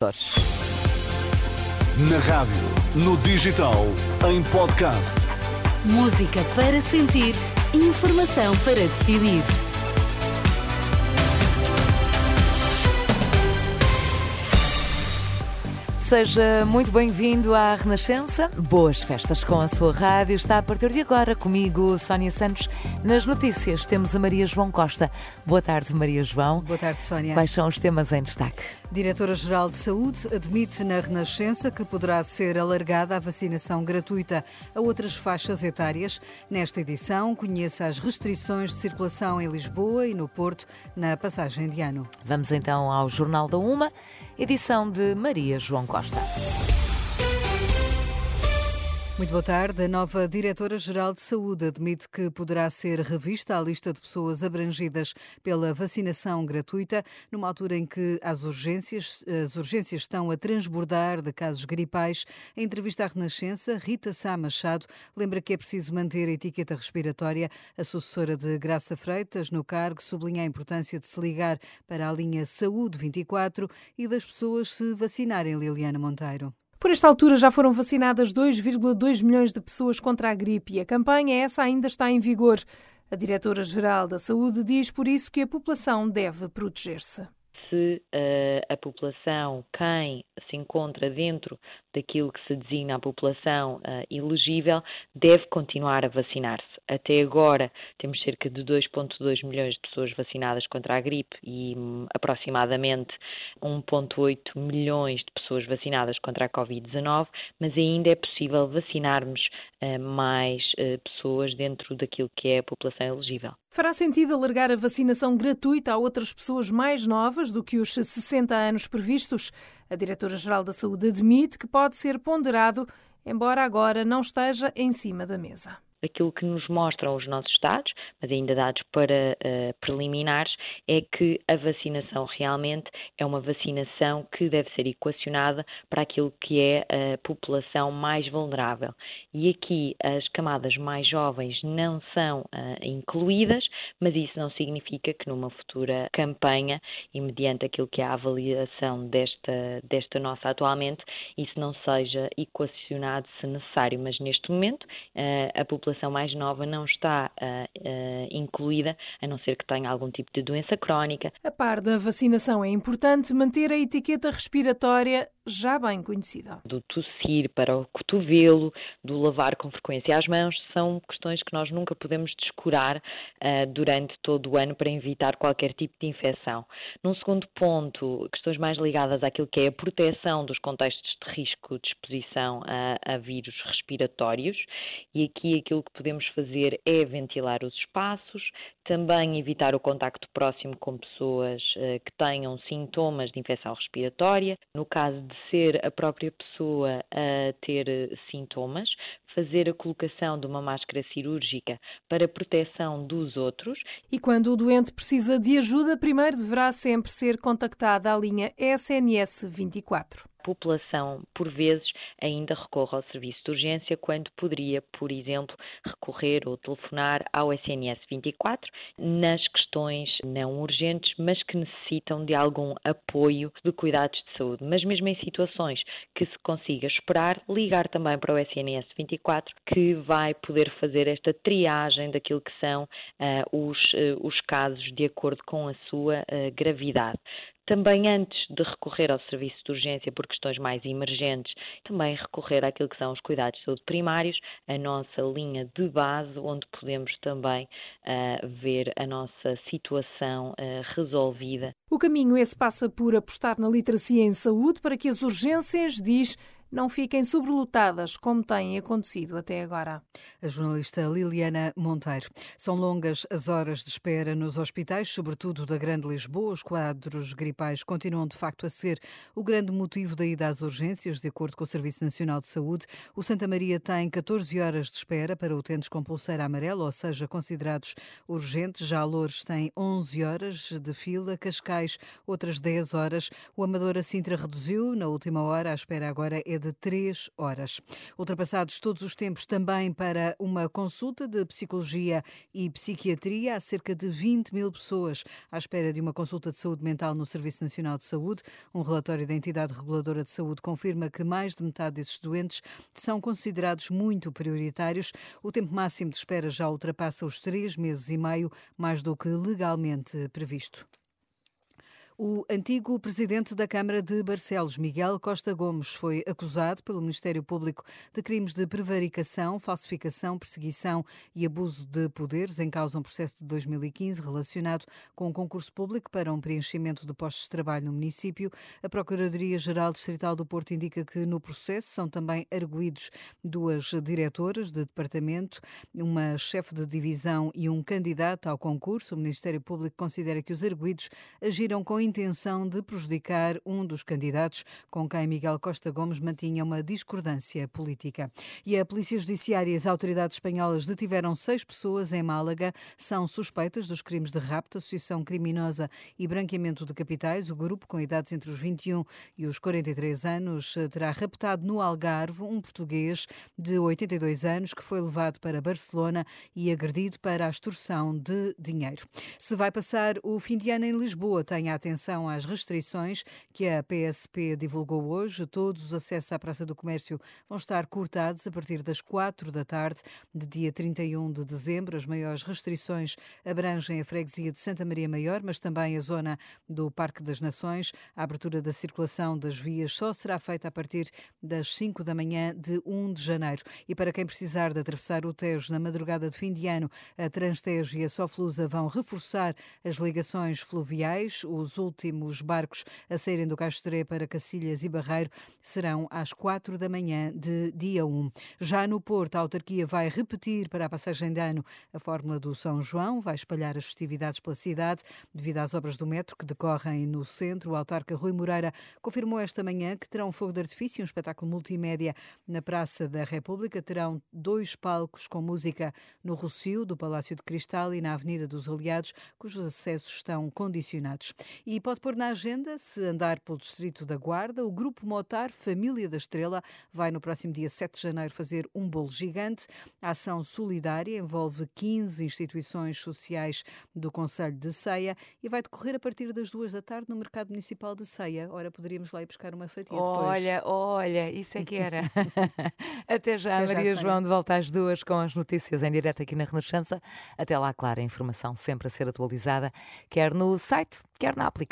Na rádio, no digital, em podcast. Música para sentir, informação para decidir. Seja muito bem-vindo à Renascença. Boas festas com a sua rádio. Está a partir de agora comigo, Sónia Santos. Nas notícias temos a Maria João Costa. Boa tarde, Maria João. Boa tarde, Sónia. Quais são os temas em destaque? Diretora-Geral de Saúde admite na Renascença que poderá ser alargada a vacinação gratuita a outras faixas etárias. Nesta edição, conheça as restrições de circulação em Lisboa e no Porto na passagem de ano. Vamos então ao Jornal da Uma, edição de Maria João Costa. Muito boa tarde. A nova Diretora-Geral de Saúde admite que poderá ser revista a lista de pessoas abrangidas pela vacinação gratuita, numa altura em que as urgências, as urgências estão a transbordar de casos gripais. Em entrevista à Renascença, Rita Sá Machado lembra que é preciso manter a etiqueta respiratória. A sucessora de Graça Freitas, no cargo, sublinha a importância de se ligar para a linha Saúde 24 e das pessoas se vacinarem, Liliana Monteiro. Por esta altura já foram vacinadas 2,2 milhões de pessoas contra a gripe e a campanha essa ainda está em vigor. A diretora-geral da Saúde diz por isso que a população deve proteger-se. Se uh, a população, quem se encontra dentro daquilo que se designa a população uh, elegível, deve continuar a vacinar-se. Até agora temos cerca de 2,2 milhões de pessoas vacinadas contra a gripe e um, aproximadamente 1,8 milhões de pessoas vacinadas contra a Covid-19, mas ainda é possível vacinarmos uh, mais pessoas dentro daquilo que é a população elegível. Fará sentido alargar a vacinação gratuita a outras pessoas mais novas do que os 60 anos previstos? A Diretora-Geral da Saúde admite que pode ser ponderado, embora agora não esteja em cima da mesa aquilo que nos mostram os nossos dados, mas ainda dados para uh, preliminares, é que a vacinação realmente é uma vacinação que deve ser equacionada para aquilo que é a população mais vulnerável. E aqui as camadas mais jovens não são uh, incluídas, mas isso não significa que numa futura campanha, e mediante aquilo que é a avaliação desta, desta nossa atualmente, isso não seja equacionado se necessário, mas neste momento uh, a população população mais nova não está uh, incluída, a não ser que tenha algum tipo de doença crónica. A par da vacinação, é importante manter a etiqueta respiratória já bem conhecida. Do tossir para o cotovelo, do lavar com frequência as mãos, são questões que nós nunca podemos descurar uh, durante todo o ano para evitar qualquer tipo de infecção. Num segundo ponto, questões mais ligadas àquilo que é a proteção dos contextos de risco de exposição a, a vírus respiratórios, e aqui aquilo que podemos fazer é ventilar os espaços, também evitar o contacto próximo com pessoas uh, que tenham sintomas de infecção respiratória. No caso de ser a própria pessoa a ter eh, sintomas, fazer a colocação de uma máscara cirúrgica para proteção dos outros. E quando o doente precisa de ajuda, primeiro deverá sempre ser contactada a linha SNS 24 população, por vezes, ainda recorre ao serviço de urgência quando poderia, por exemplo, recorrer ou telefonar ao SNS 24 nas questões não urgentes, mas que necessitam de algum apoio de cuidados de saúde. Mas mesmo em situações que se consiga esperar, ligar também para o SNS 24, que vai poder fazer esta triagem daquilo que são uh, os, uh, os casos de acordo com a sua uh, gravidade também antes de recorrer ao serviço de urgência por questões mais emergentes, também recorrer àquilo que são os cuidados de saúde primários, a nossa linha de base, onde podemos também uh, ver a nossa situação uh, resolvida. O caminho esse passa por apostar na literacia em saúde para que as urgências, diz, não fiquem sobrelotadas, como tem acontecido até agora. A jornalista Liliana Monteiro. São longas as horas de espera nos hospitais, sobretudo da Grande Lisboa. Os quadros gripais continuam de facto a ser o grande motivo da ida às urgências, de acordo com o Serviço Nacional de Saúde. O Santa Maria tem 14 horas de espera para utentes com pulseira amarela, ou seja, considerados urgentes. Já Loures tem 11 horas de fila, Cascais outras 10 horas. O Amadora Sintra reduziu na última hora, a espera agora é de três horas. Ultrapassados todos os tempos também para uma consulta de psicologia e psiquiatria. Há cerca de 20 mil pessoas à espera de uma consulta de saúde mental no Serviço Nacional de Saúde. Um relatório da entidade reguladora de saúde confirma que mais de metade desses doentes são considerados muito prioritários. O tempo máximo de espera já ultrapassa os três meses e meio, mais do que legalmente previsto. O antigo presidente da Câmara de Barcelos, Miguel Costa Gomes, foi acusado pelo Ministério Público de crimes de prevaricação, falsificação, perseguição e abuso de poderes em causa um processo de 2015 relacionado com um concurso público para um preenchimento de postos de trabalho no município. A Procuradoria-Geral Distrital do Porto indica que no processo são também arguídos duas diretoras de departamento, uma chefe de divisão e um candidato ao concurso. O Ministério Público considera que os arguídos agiram com intenção de prejudicar um dos candidatos com quem Miguel Costa Gomes mantinha uma discordância política. E a Polícia Judiciária e as autoridades espanholas detiveram seis pessoas em Málaga. São suspeitas dos crimes de rapto, associação criminosa e branqueamento de capitais. O grupo, com idades entre os 21 e os 43 anos, terá raptado no Algarve um português de 82 anos que foi levado para Barcelona e agredido para a extorsão de dinheiro. Se vai passar o fim de ano em Lisboa, tenha atenção atenção às restrições que a PSP divulgou hoje. Todos os acessos à Praça do Comércio vão estar cortados a partir das quatro da tarde de dia 31 de dezembro. As maiores restrições abrangem a freguesia de Santa Maria Maior, mas também a zona do Parque das Nações. A abertura da circulação das vias só será feita a partir das 5 da manhã de 1 de janeiro. E para quem precisar de atravessar o Tejo na madrugada de fim de ano, a Transtejo e a Soflusa vão reforçar as ligações fluviais. Os últimos barcos a saírem do Castré para Cacilhas e Barreiro serão às quatro da manhã de dia 1. Já no Porto, a autarquia vai repetir para a passagem de ano a fórmula do São João, vai espalhar as festividades pela cidade devido às obras do metro que decorrem no centro. O autarca Rui Moreira confirmou esta manhã que terá um fogo de artifício, um espetáculo multimédia na Praça da República. Terão dois palcos com música no Rocio, do Palácio de Cristal e na Avenida dos Aliados, cujos acessos estão condicionados. E e pode pôr na agenda, se andar pelo Distrito da Guarda, o Grupo Motar Família da Estrela vai no próximo dia 7 de janeiro fazer um bolo gigante. A ação solidária envolve 15 instituições sociais do Conselho de Ceia e vai decorrer a partir das duas da tarde no Mercado Municipal de Ceia. Ora, poderíamos lá ir buscar uma fatia depois. Olha, olha, isso é que era. Até já, Até Maria já, João, de volta às duas com as notícias em direto aqui na Renascença. Até lá, claro, a informação sempre a ser atualizada, quer no site, quer na aplicação